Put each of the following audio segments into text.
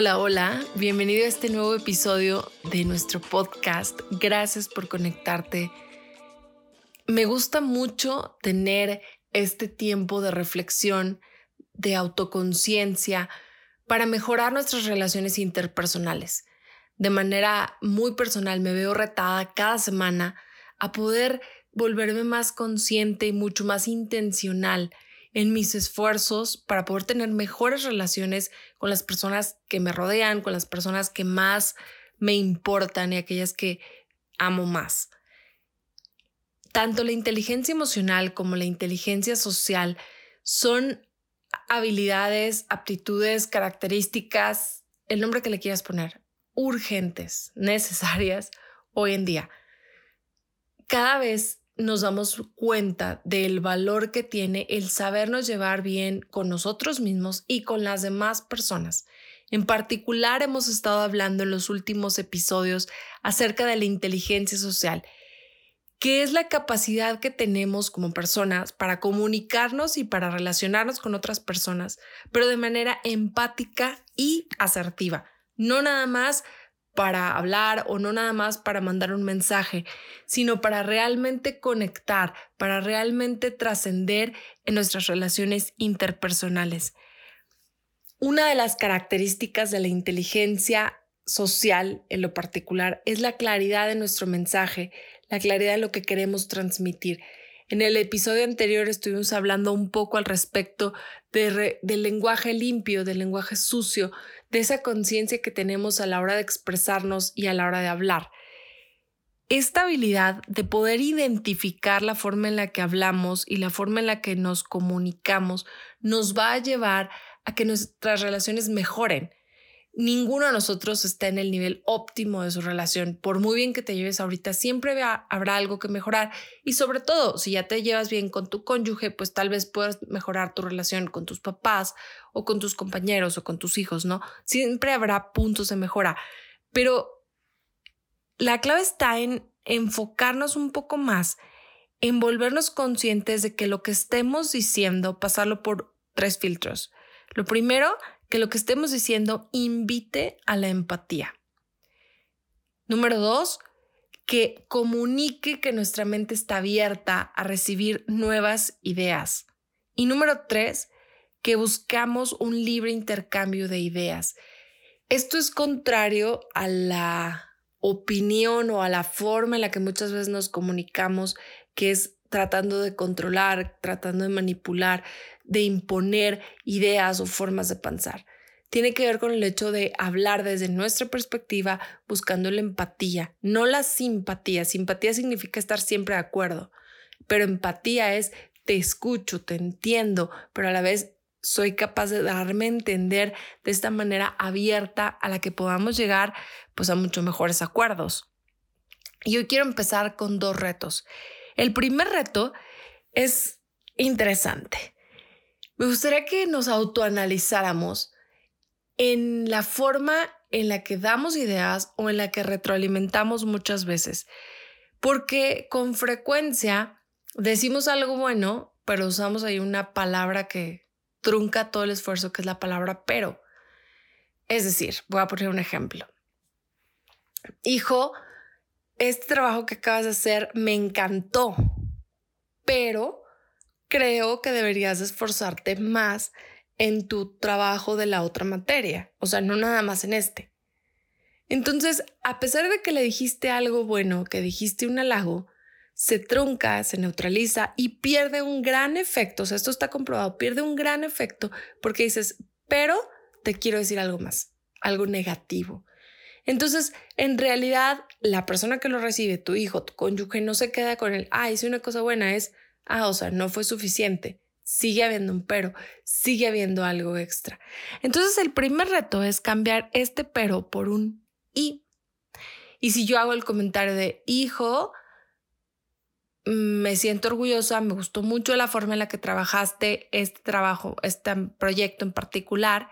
Hola, hola, bienvenido a este nuevo episodio de nuestro podcast. Gracias por conectarte. Me gusta mucho tener este tiempo de reflexión, de autoconciencia, para mejorar nuestras relaciones interpersonales. De manera muy personal me veo retada cada semana a poder volverme más consciente y mucho más intencional en mis esfuerzos para poder tener mejores relaciones con las personas que me rodean, con las personas que más me importan y aquellas que amo más. Tanto la inteligencia emocional como la inteligencia social son habilidades, aptitudes, características, el nombre que le quieras poner, urgentes, necesarias hoy en día. Cada vez nos damos cuenta del valor que tiene el sabernos llevar bien con nosotros mismos y con las demás personas. En particular hemos estado hablando en los últimos episodios acerca de la inteligencia social, que es la capacidad que tenemos como personas para comunicarnos y para relacionarnos con otras personas, pero de manera empática y asertiva. No nada más para hablar o no nada más para mandar un mensaje, sino para realmente conectar, para realmente trascender en nuestras relaciones interpersonales. Una de las características de la inteligencia social en lo particular es la claridad de nuestro mensaje, la claridad de lo que queremos transmitir. En el episodio anterior estuvimos hablando un poco al respecto de del lenguaje limpio, del lenguaje sucio, de esa conciencia que tenemos a la hora de expresarnos y a la hora de hablar. Esta habilidad de poder identificar la forma en la que hablamos y la forma en la que nos comunicamos nos va a llevar a que nuestras relaciones mejoren ninguno de nosotros está en el nivel óptimo de su relación. Por muy bien que te lleves ahorita, siempre habrá algo que mejorar. Y sobre todo, si ya te llevas bien con tu cónyuge, pues tal vez puedas mejorar tu relación con tus papás o con tus compañeros o con tus hijos, ¿no? Siempre habrá puntos de mejora. Pero la clave está en enfocarnos un poco más, en volvernos conscientes de que lo que estemos diciendo, pasarlo por tres filtros. Lo primero que lo que estemos diciendo invite a la empatía. Número dos, que comunique que nuestra mente está abierta a recibir nuevas ideas. Y número tres, que buscamos un libre intercambio de ideas. Esto es contrario a la opinión o a la forma en la que muchas veces nos comunicamos, que es tratando de controlar, tratando de manipular, de imponer ideas o formas de pensar. Tiene que ver con el hecho de hablar desde nuestra perspectiva, buscando la empatía, no la simpatía. Simpatía significa estar siempre de acuerdo, pero empatía es te escucho, te entiendo, pero a la vez soy capaz de darme a entender de esta manera abierta a la que podamos llegar pues a mucho mejores acuerdos. Y hoy quiero empezar con dos retos. El primer reto es interesante. Me gustaría que nos autoanalizáramos en la forma en la que damos ideas o en la que retroalimentamos muchas veces. Porque con frecuencia decimos algo bueno, pero usamos ahí una palabra que trunca todo el esfuerzo, que es la palabra pero. Es decir, voy a poner un ejemplo. Hijo, este trabajo que acabas de hacer me encantó, pero creo que deberías esforzarte más en tu trabajo de la otra materia, o sea, no nada más en este. Entonces, a pesar de que le dijiste algo bueno, que dijiste un halago, se trunca, se neutraliza y pierde un gran efecto, o sea, esto está comprobado, pierde un gran efecto porque dices, pero te quiero decir algo más, algo negativo. Entonces, en realidad, la persona que lo recibe, tu hijo, tu cónyuge, no se queda con el, ah, hice una cosa buena, es, ah, o sea, no fue suficiente. Sigue habiendo un pero, sigue habiendo algo extra. Entonces, el primer reto es cambiar este pero por un y. Y si yo hago el comentario de, hijo, me siento orgullosa, me gustó mucho la forma en la que trabajaste este trabajo, este proyecto en particular,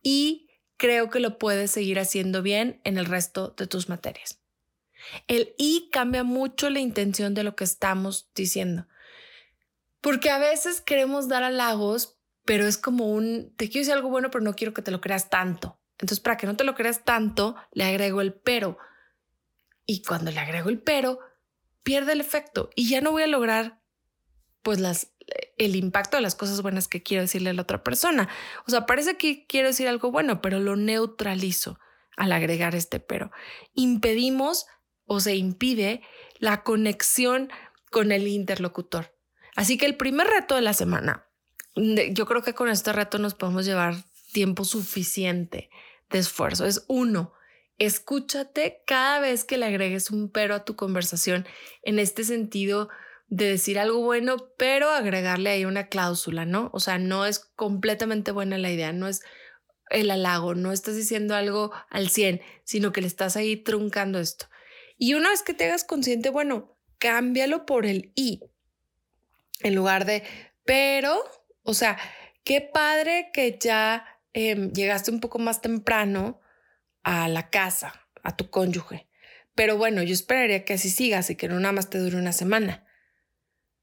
y creo que lo puedes seguir haciendo bien en el resto de tus materias. El y cambia mucho la intención de lo que estamos diciendo. Porque a veces queremos dar halagos, pero es como un, te quiero decir algo bueno, pero no quiero que te lo creas tanto. Entonces, para que no te lo creas tanto, le agrego el pero. Y cuando le agrego el pero, pierde el efecto y ya no voy a lograr pues las el impacto de las cosas buenas que quiero decirle a la otra persona. O sea, parece que quiero decir algo bueno, pero lo neutralizo al agregar este pero. Impedimos o se impide la conexión con el interlocutor. Así que el primer reto de la semana, yo creo que con este reto nos podemos llevar tiempo suficiente de esfuerzo. Es uno, escúchate cada vez que le agregues un pero a tu conversación en este sentido de decir algo bueno, pero agregarle ahí una cláusula, ¿no? O sea, no es completamente buena la idea, no es el halago, no estás diciendo algo al 100, sino que le estás ahí truncando esto. Y una vez que te hagas consciente, bueno, cámbialo por el y, en lugar de, pero, o sea, qué padre que ya em, llegaste un poco más temprano a la casa, a tu cónyuge. Pero bueno, yo esperaría que así sigas y que no nada más te dure una semana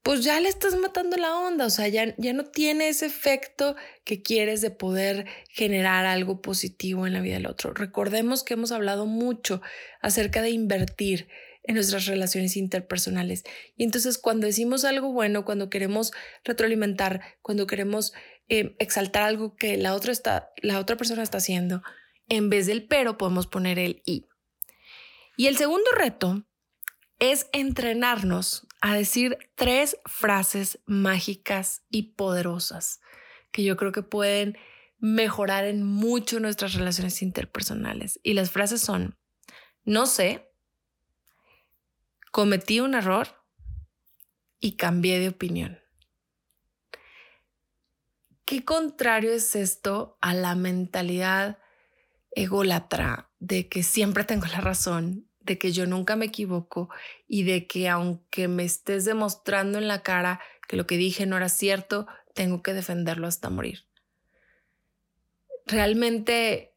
pues ya le estás matando la onda, o sea, ya, ya no tiene ese efecto que quieres de poder generar algo positivo en la vida del otro. Recordemos que hemos hablado mucho acerca de invertir en nuestras relaciones interpersonales. Y entonces cuando decimos algo bueno, cuando queremos retroalimentar, cuando queremos eh, exaltar algo que la otra, está, la otra persona está haciendo, en vez del pero podemos poner el y. Y el segundo reto es entrenarnos a decir tres frases mágicas y poderosas que yo creo que pueden mejorar en mucho nuestras relaciones interpersonales. Y las frases son, no sé, cometí un error y cambié de opinión. ¿Qué contrario es esto a la mentalidad ególatra de que siempre tengo la razón de que yo nunca me equivoco y de que aunque me estés demostrando en la cara que lo que dije no era cierto, tengo que defenderlo hasta morir. Realmente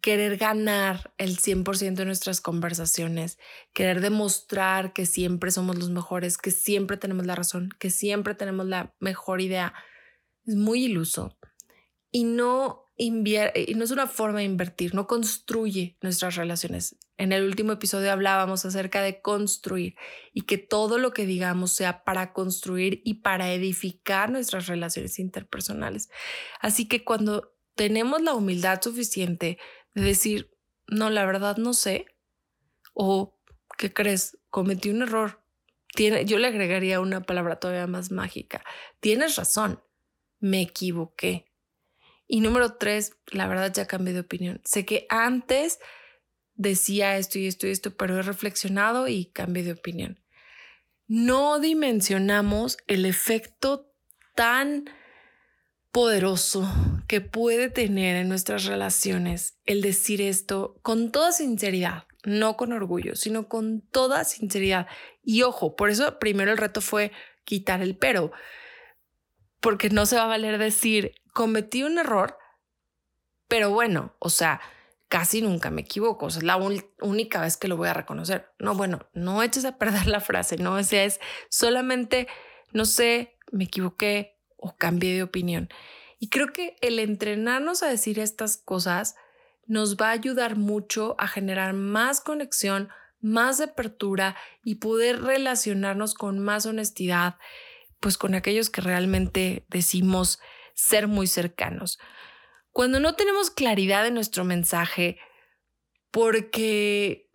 querer ganar el 100% de nuestras conversaciones, querer demostrar que siempre somos los mejores, que siempre tenemos la razón, que siempre tenemos la mejor idea, es muy iluso. Y no y no es una forma de invertir, no construye nuestras relaciones. En el último episodio hablábamos acerca de construir y que todo lo que digamos sea para construir y para edificar nuestras relaciones interpersonales. Así que cuando tenemos la humildad suficiente de decir, no, la verdad no sé, o, ¿qué crees? Cometí un error. Tiene, yo le agregaría una palabra todavía más mágica. Tienes razón, me equivoqué y número tres, la verdad ya cambié de opinión. Sé que antes decía esto y esto y esto, pero he reflexionado y cambié de opinión. No dimensionamos el efecto tan poderoso que puede tener en nuestras relaciones el decir esto con toda sinceridad, no con orgullo, sino con toda sinceridad. Y ojo, por eso primero el reto fue quitar el pero, porque no se va a valer decir, cometí un error, pero bueno, o sea, casi nunca me equivoco, o sea, es la única vez que lo voy a reconocer. No, bueno, no eches a perder la frase, no, o sea, es solamente, no sé, me equivoqué o cambié de opinión. Y creo que el entrenarnos a decir estas cosas nos va a ayudar mucho a generar más conexión, más apertura y poder relacionarnos con más honestidad, pues con aquellos que realmente decimos ser muy cercanos. Cuando no tenemos claridad en nuestro mensaje, porque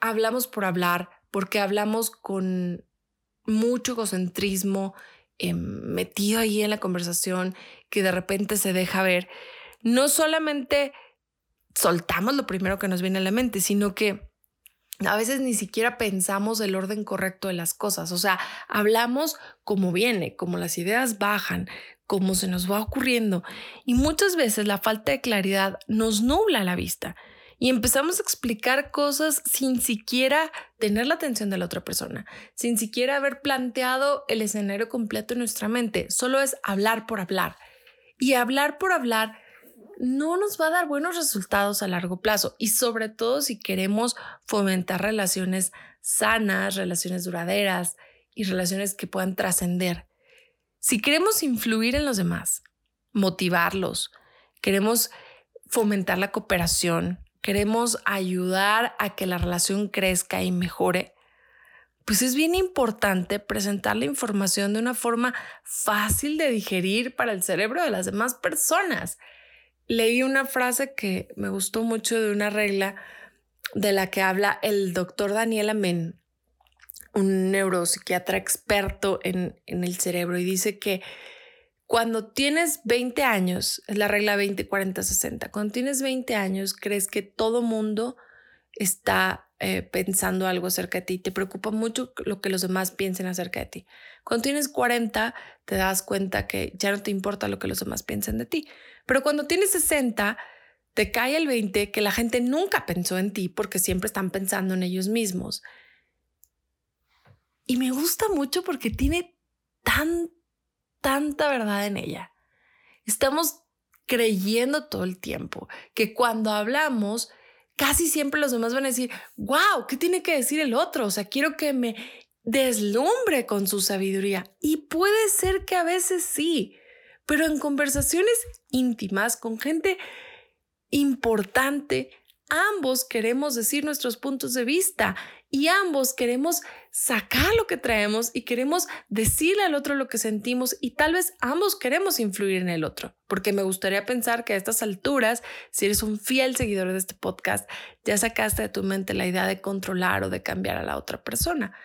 hablamos por hablar, porque hablamos con mucho egocentrismo em, metido ahí en la conversación que de repente se deja ver, no solamente soltamos lo primero que nos viene a la mente, sino que a veces ni siquiera pensamos el orden correcto de las cosas, o sea, hablamos como viene, como las ideas bajan, como se nos va ocurriendo. Y muchas veces la falta de claridad nos nubla la vista. y empezamos a explicar cosas sin siquiera tener la atención de la otra persona, sin siquiera haber planteado el escenario completo en nuestra mente. Solo es hablar por hablar. Y hablar por hablar no nos va a dar buenos resultados a largo plazo y sobre todo si queremos fomentar relaciones sanas, relaciones duraderas y relaciones que puedan trascender. Si queremos influir en los demás, motivarlos, queremos fomentar la cooperación, queremos ayudar a que la relación crezca y mejore, pues es bien importante presentar la información de una forma fácil de digerir para el cerebro de las demás personas. Leí una frase que me gustó mucho de una regla de la que habla el doctor Daniel Amen, un neuropsiquiatra experto en, en el cerebro, y dice que cuando tienes 20 años, es la regla 20, 40, 60, cuando tienes 20 años crees que todo mundo está eh, pensando algo acerca de ti, te preocupa mucho lo que los demás piensen acerca de ti. Cuando tienes 40, te das cuenta que ya no te importa lo que los demás piensen de ti. Pero cuando tienes 60, te cae el 20 que la gente nunca pensó en ti porque siempre están pensando en ellos mismos. Y me gusta mucho porque tiene tan, tanta verdad en ella. Estamos creyendo todo el tiempo que cuando hablamos, casi siempre los demás van a decir, wow, ¿qué tiene que decir el otro? O sea, quiero que me deslumbre con su sabiduría. Y puede ser que a veces sí, pero en conversaciones íntimas con gente importante, ambos queremos decir nuestros puntos de vista y ambos queremos sacar lo que traemos y queremos decirle al otro lo que sentimos y tal vez ambos queremos influir en el otro, porque me gustaría pensar que a estas alturas, si eres un fiel seguidor de este podcast, ya sacaste de tu mente la idea de controlar o de cambiar a la otra persona.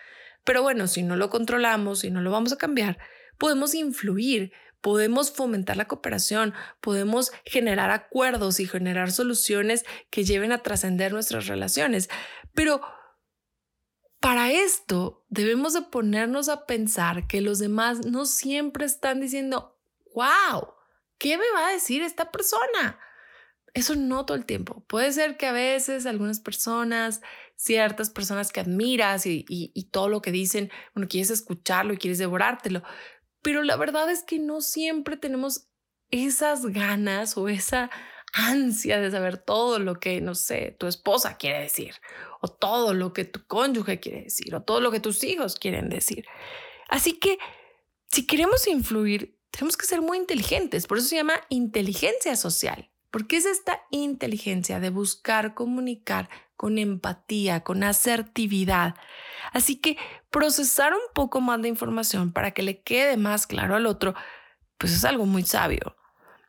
Pero bueno, si no lo controlamos, si no lo vamos a cambiar, podemos influir, podemos fomentar la cooperación, podemos generar acuerdos y generar soluciones que lleven a trascender nuestras relaciones. Pero para esto debemos de ponernos a pensar que los demás no siempre están diciendo, wow, ¿qué me va a decir esta persona? Eso no todo el tiempo. Puede ser que a veces algunas personas, ciertas personas que admiras y, y, todo lo que dicen, bueno, quieres escucharlo y quieres devorártelo, pero la verdad es que no siempre tenemos esas ganas o esa ansia de saber todo lo que, no sé, tu esposa quiere decir, o todo lo que tu cónyuge quiere decir, o todo lo que tus hijos quieren decir. Así que si queremos influir, tenemos que ser muy inteligentes. Por eso se llama inteligencia social, porque es esta inteligencia de buscar comunicar con empatía, con asertividad. Así que procesar un poco más de información para que le quede más claro al otro, pues es algo muy sabio.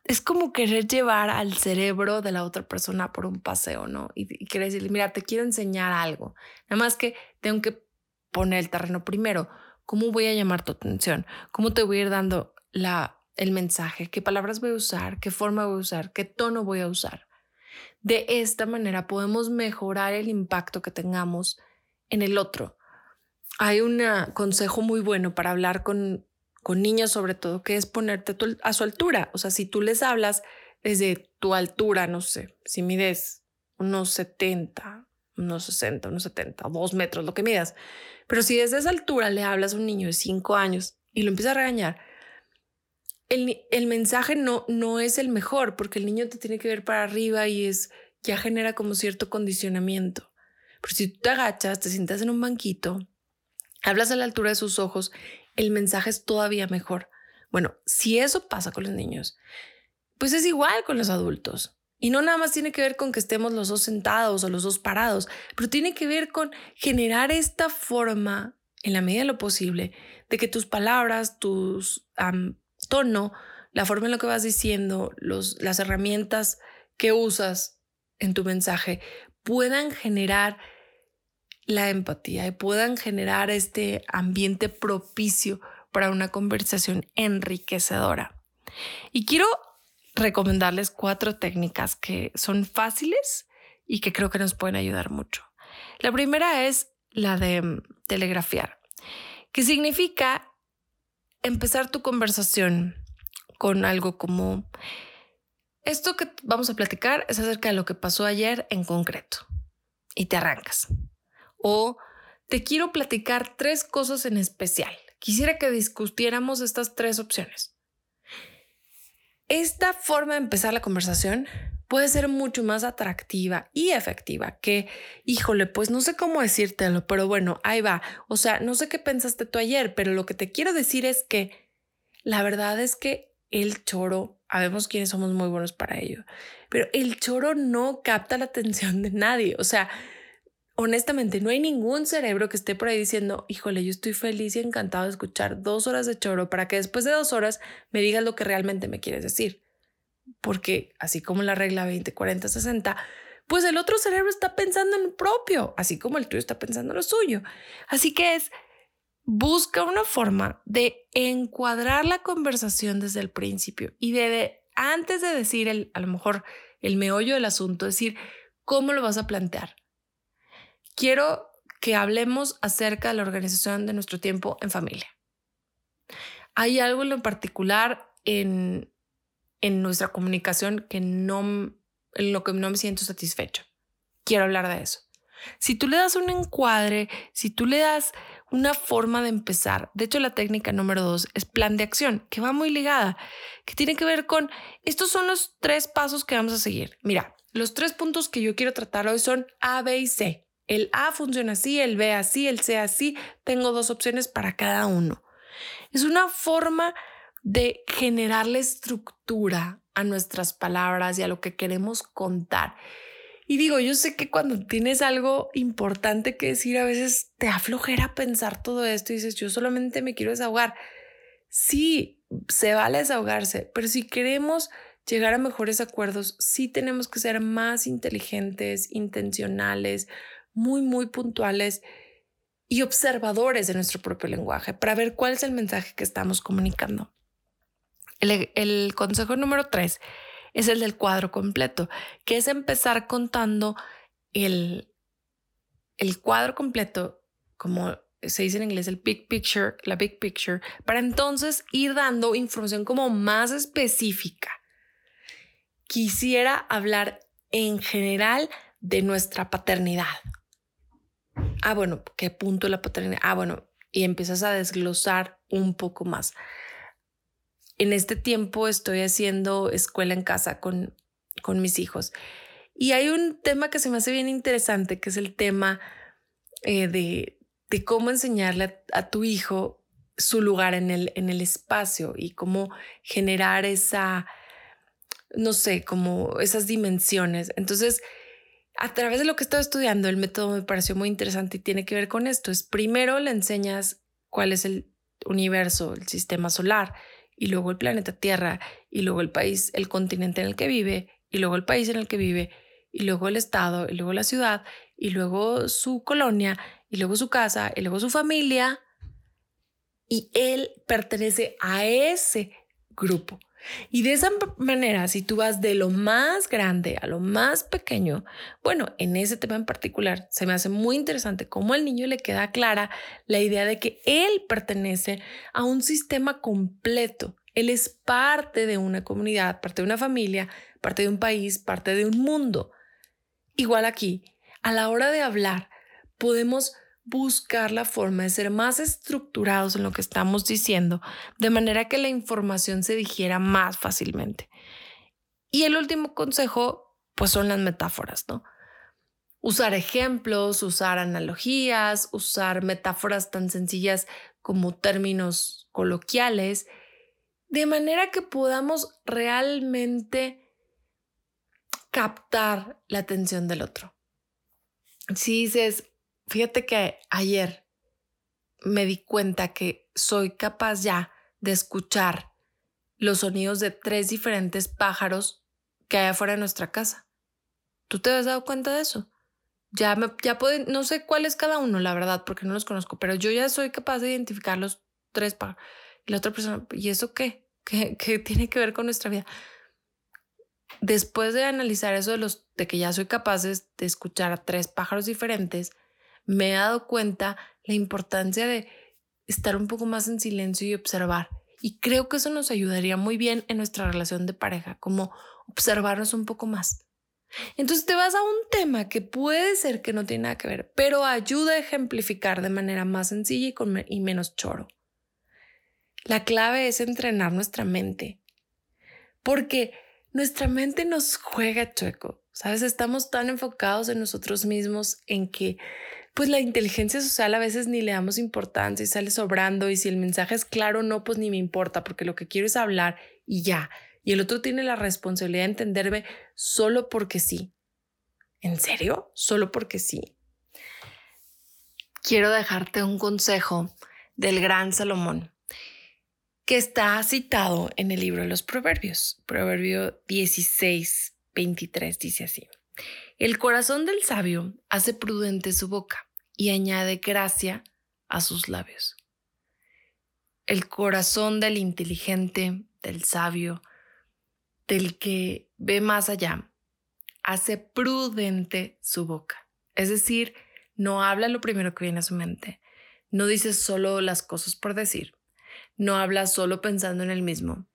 Es como querer llevar al cerebro de la otra persona por un paseo, ¿no? Y, querer decirle, mira, te quiero enseñar algo. Nada más que tengo que poner el terreno primero. ¿Cómo voy a llamar tu atención? ¿Cómo te voy a ir dando la, el mensaje? ¿Qué palabras voy a usar? ¿Qué forma voy a usar? ¿Qué tono voy a usar? De esta manera podemos mejorar el impacto que tengamos en el otro. Hay un consejo muy bueno para hablar con, con niños sobre todo, que es ponerte a su altura. O sea, si tú les hablas desde tu altura, no sé, si mides unos 70, unos 60, unos 70, dos metros, lo que midas. Pero si desde esa altura le hablas a un niño de 5 años y lo empieza a regañar, el, mensaje no, no es el mejor porque el niño te tiene que ver para arriba y es ya genera como cierto condicionamiento. Pero si tú te agachas, te sientas en un banquito, hablas a la altura de sus ojos, el mensaje es todavía mejor. Bueno, si eso pasa con los niños, pues es igual con los adultos. Y no nada más tiene que ver con que estemos los dos sentados o los dos parados, pero tiene que ver con generar esta forma, en la medida de lo posible, de que tus palabras, tus tono, la forma en la que vas diciendo, las herramientas que usas en tu mensaje puedan generar la empatía y puedan generar este ambiente propicio para una conversación enriquecedora. Y quiero recomendarles cuatro técnicas que son fáciles y que creo que nos pueden ayudar mucho. La primera es la de mm, telegrafiar, que significa empezar tu conversación con algo como, esto que vamos a platicar es acerca de lo que pasó ayer en concreto. Y te arrancas. O te quiero platicar tres cosas en especial. Quisiera que discutiéramos estas tres opciones. Esta forma de empezar la conversación puede ser mucho más atractiva y efectiva que, híjole, pues no sé cómo decírtelo, pero bueno, ahí va. O sea, no sé qué pensaste tú ayer, pero lo que te quiero decir es que la verdad es que el choro, sabemos quiénes somos muy buenos para ello, pero el choro no capta la atención de nadie. O sea, honestamente, no hay ningún cerebro que esté por ahí diciendo, híjole, yo estoy feliz y encantado de escuchar dos horas de choro para que después de dos horas me digas lo que realmente me quieres decir. Porque así como la regla 20, 40, 60, pues el otro cerebro está pensando en lo propio, así como el tuyo está pensando en lo suyo. Así que es, busca una forma de encuadrar la conversación desde el principio y de, antes de decir el, a lo mejor el meollo del asunto, decir cómo lo vas a plantear quiero que hablemos acerca de la organización de nuestro tiempo en familia. Hay algo en lo particular en, en nuestra comunicación que no, en lo que no me siento satisfecho. Quiero hablar de eso. Si tú le das un encuadre, si tú le das una forma de empezar, de hecho la técnica número dos es plan de acción, que va muy ligada, que tiene que ver con, estos son los tres pasos que vamos a seguir. Mira, los tres puntos que yo quiero tratar hoy son A, B y C. El A funciona así, el B así, el C así. Tengo dos opciones para cada uno. Es una forma de generarle estructura a nuestras palabras y a lo que queremos contar. Y digo, yo sé que cuando tienes algo importante que decir, a veces te aflojera pensar todo esto y dices, yo solamente me quiero desahogar. Sí, se vale desahogarse, pero si queremos llegar a mejores acuerdos, sí tenemos que ser más inteligentes, intencionales, muy, muy puntuales y observadores de nuestro propio lenguaje para ver cuál es el mensaje que estamos comunicando. El, consejo número tres es el del cuadro completo, que es empezar contando el, el cuadro completo, como se dice en inglés, el big picture, la big picture, para entonces ir dando información como más específica. Quisiera hablar en general de nuestra paternidad, ah, bueno, ¿qué punto la paternidad? Ah, bueno, y empiezas a desglosar un poco más. En este tiempo estoy haciendo escuela en casa con, con mis hijos. Y hay un tema que se me hace bien interesante, que es el tema eh, de, de, cómo enseñarle a, a, tu hijo su lugar en el, en el espacio y cómo generar esa, no sé, como esas dimensiones. Entonces, a través de lo que estaba estudiando, el método me pareció muy interesante y tiene que ver con esto. Es primero le enseñas cuál es el universo, el sistema solar, y luego el planeta Tierra, y luego el país, el continente en el que vive, y luego el país en el que vive, y luego el estado, y luego la ciudad, y luego su colonia, y luego su casa, y luego su familia. Y él pertenece a ese grupo. Y de esa manera, si tú vas de lo más grande a lo más pequeño, bueno, en ese tema en particular, se me hace muy interesante cómo al niño le queda clara la idea de que él pertenece a un sistema completo. Él es parte de una comunidad, parte de una familia, parte de un país, parte de un mundo. Igual aquí, a la hora de hablar, podemos buscar la forma de ser más estructurados en lo que estamos diciendo, de manera que la información se digiera más fácilmente. Y el último consejo, pues son las metáforas, ¿no? Usar ejemplos, usar analogías, usar metáforas tan sencillas como términos coloquiales, de manera que podamos realmente captar la atención del otro. Si dices, Fíjate que ayer me di cuenta que soy capaz ya de escuchar los sonidos de tres diferentes pájaros que hay afuera de nuestra casa. ¿Tú te has dado cuenta de eso? Ya, me, ya no sé cuál es cada uno, la verdad, porque no los conozco, pero yo ya soy capaz de identificar los tres pájaros. Y la otra persona, ¿y eso qué? ¿Qué, qué tiene que ver con nuestra vida? Después de analizar eso de, los, de que ya soy capaz de escuchar a tres pájaros diferentes, me he dado cuenta la importancia de estar un poco más en silencio y observar Y creo que eso nos ayudaría muy bien en nuestra relación de pareja, como observarnos un poco más. Entonces te vas a un tema que puede ser que no tiene nada que ver, pero ayuda a ejemplificar de manera más sencilla y, con y menos choro. La clave es entrenar nuestra mente, porque nuestra mente nos juega chueco, ¿sabes? Estamos tan enfocados en nosotros mismos en que pues la inteligencia social a veces ni le damos importancia y sale sobrando y si el mensaje es claro no, pues ni me importa porque lo que quiero es hablar y ya. Y el otro tiene la responsabilidad de entenderme solo porque sí. ¿En serio? Solo porque sí. Quiero dejarte un consejo del gran Salomón que está citado en el libro de los Proverbios. Proverbio 16, 23 dice así. El corazón del sabio hace prudente su boca y añade gracia a sus labios. El corazón del inteligente, del sabio, del que ve más allá, hace prudente su boca. Es decir, no habla lo primero que viene a su mente, no dice solo las cosas por decir, no habla solo pensando en el mismo,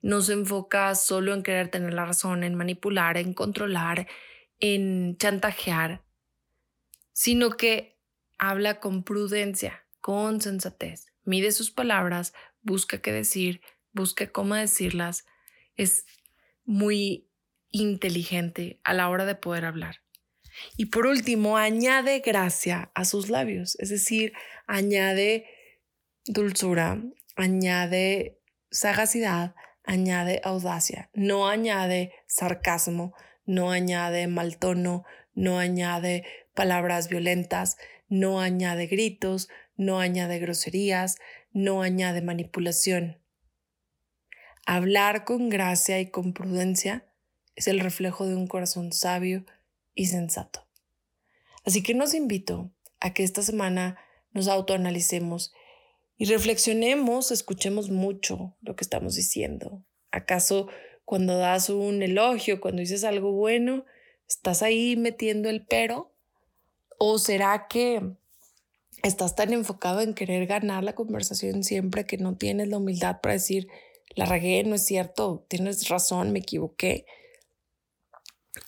no se enfoca solo en querer tener la razón, en manipular, en controlar, en chantajear, sino que habla con prudencia, con sensatez, mide sus palabras, busca qué decir, busca cómo decirlas, es muy inteligente a la hora de poder hablar. Y por último, añade gracia a sus labios, es decir, añade dulzura, añade sagacidad, añade audacia, no añade sarcasmo, no añade mal tono, no añade palabras violentas, no añade gritos, no añade groserías, no añade manipulación. Hablar con gracia y con prudencia es el reflejo de un corazón sabio y sensato. Así que nos invito a que esta semana nos autoanalicemos y reflexionemos, escuchemos mucho lo que estamos diciendo. ¿Acaso cuando das un elogio, cuando dices algo bueno, estás ahí metiendo el pero? ¿O será que estás tan enfocado en querer ganar la conversación siempre que no tienes la humildad para decir, la regué, no es cierto, tienes razón, me equivoqué.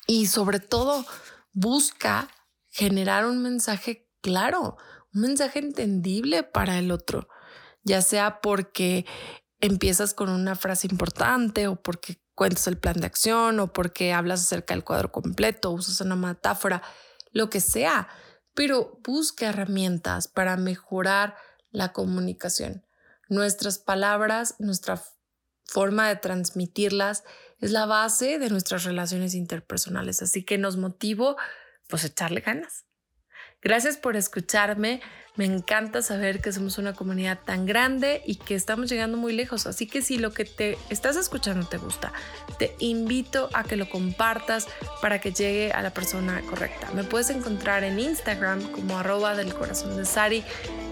Y sobre todo, busca generar un mensaje claro, un mensaje entendible para el otro, ya sea porque empiezas con una frase importante o porque cuentas el plan de acción o porque hablas acerca del cuadro completo, usas una metáfora, lo que sea, pero busca herramientas para mejorar la comunicación. Nuestras palabras, nuestra forma de transmitirlas es la base de nuestras relaciones interpersonales. Así que nos motivo pues echarle ganas. Gracias por escucharme. Me encanta saber que somos una comunidad tan grande y que estamos llegando muy lejos. Así que si lo que te estás escuchando te gusta, te invito a que lo compartas para que llegue a la persona correcta. Me puedes encontrar en Instagram como arroba del corazón de Sari,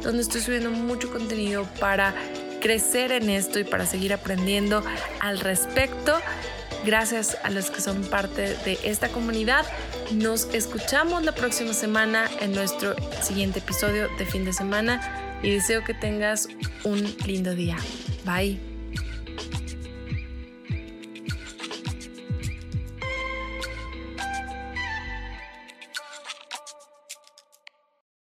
donde estoy subiendo mucho contenido para crecer en esto y para seguir aprendiendo al respecto. Gracias a los que son parte de esta comunidad. Nos escuchamos la próxima semana en nuestro siguiente episodio de fin de semana y deseo que tengas un lindo día. Bye.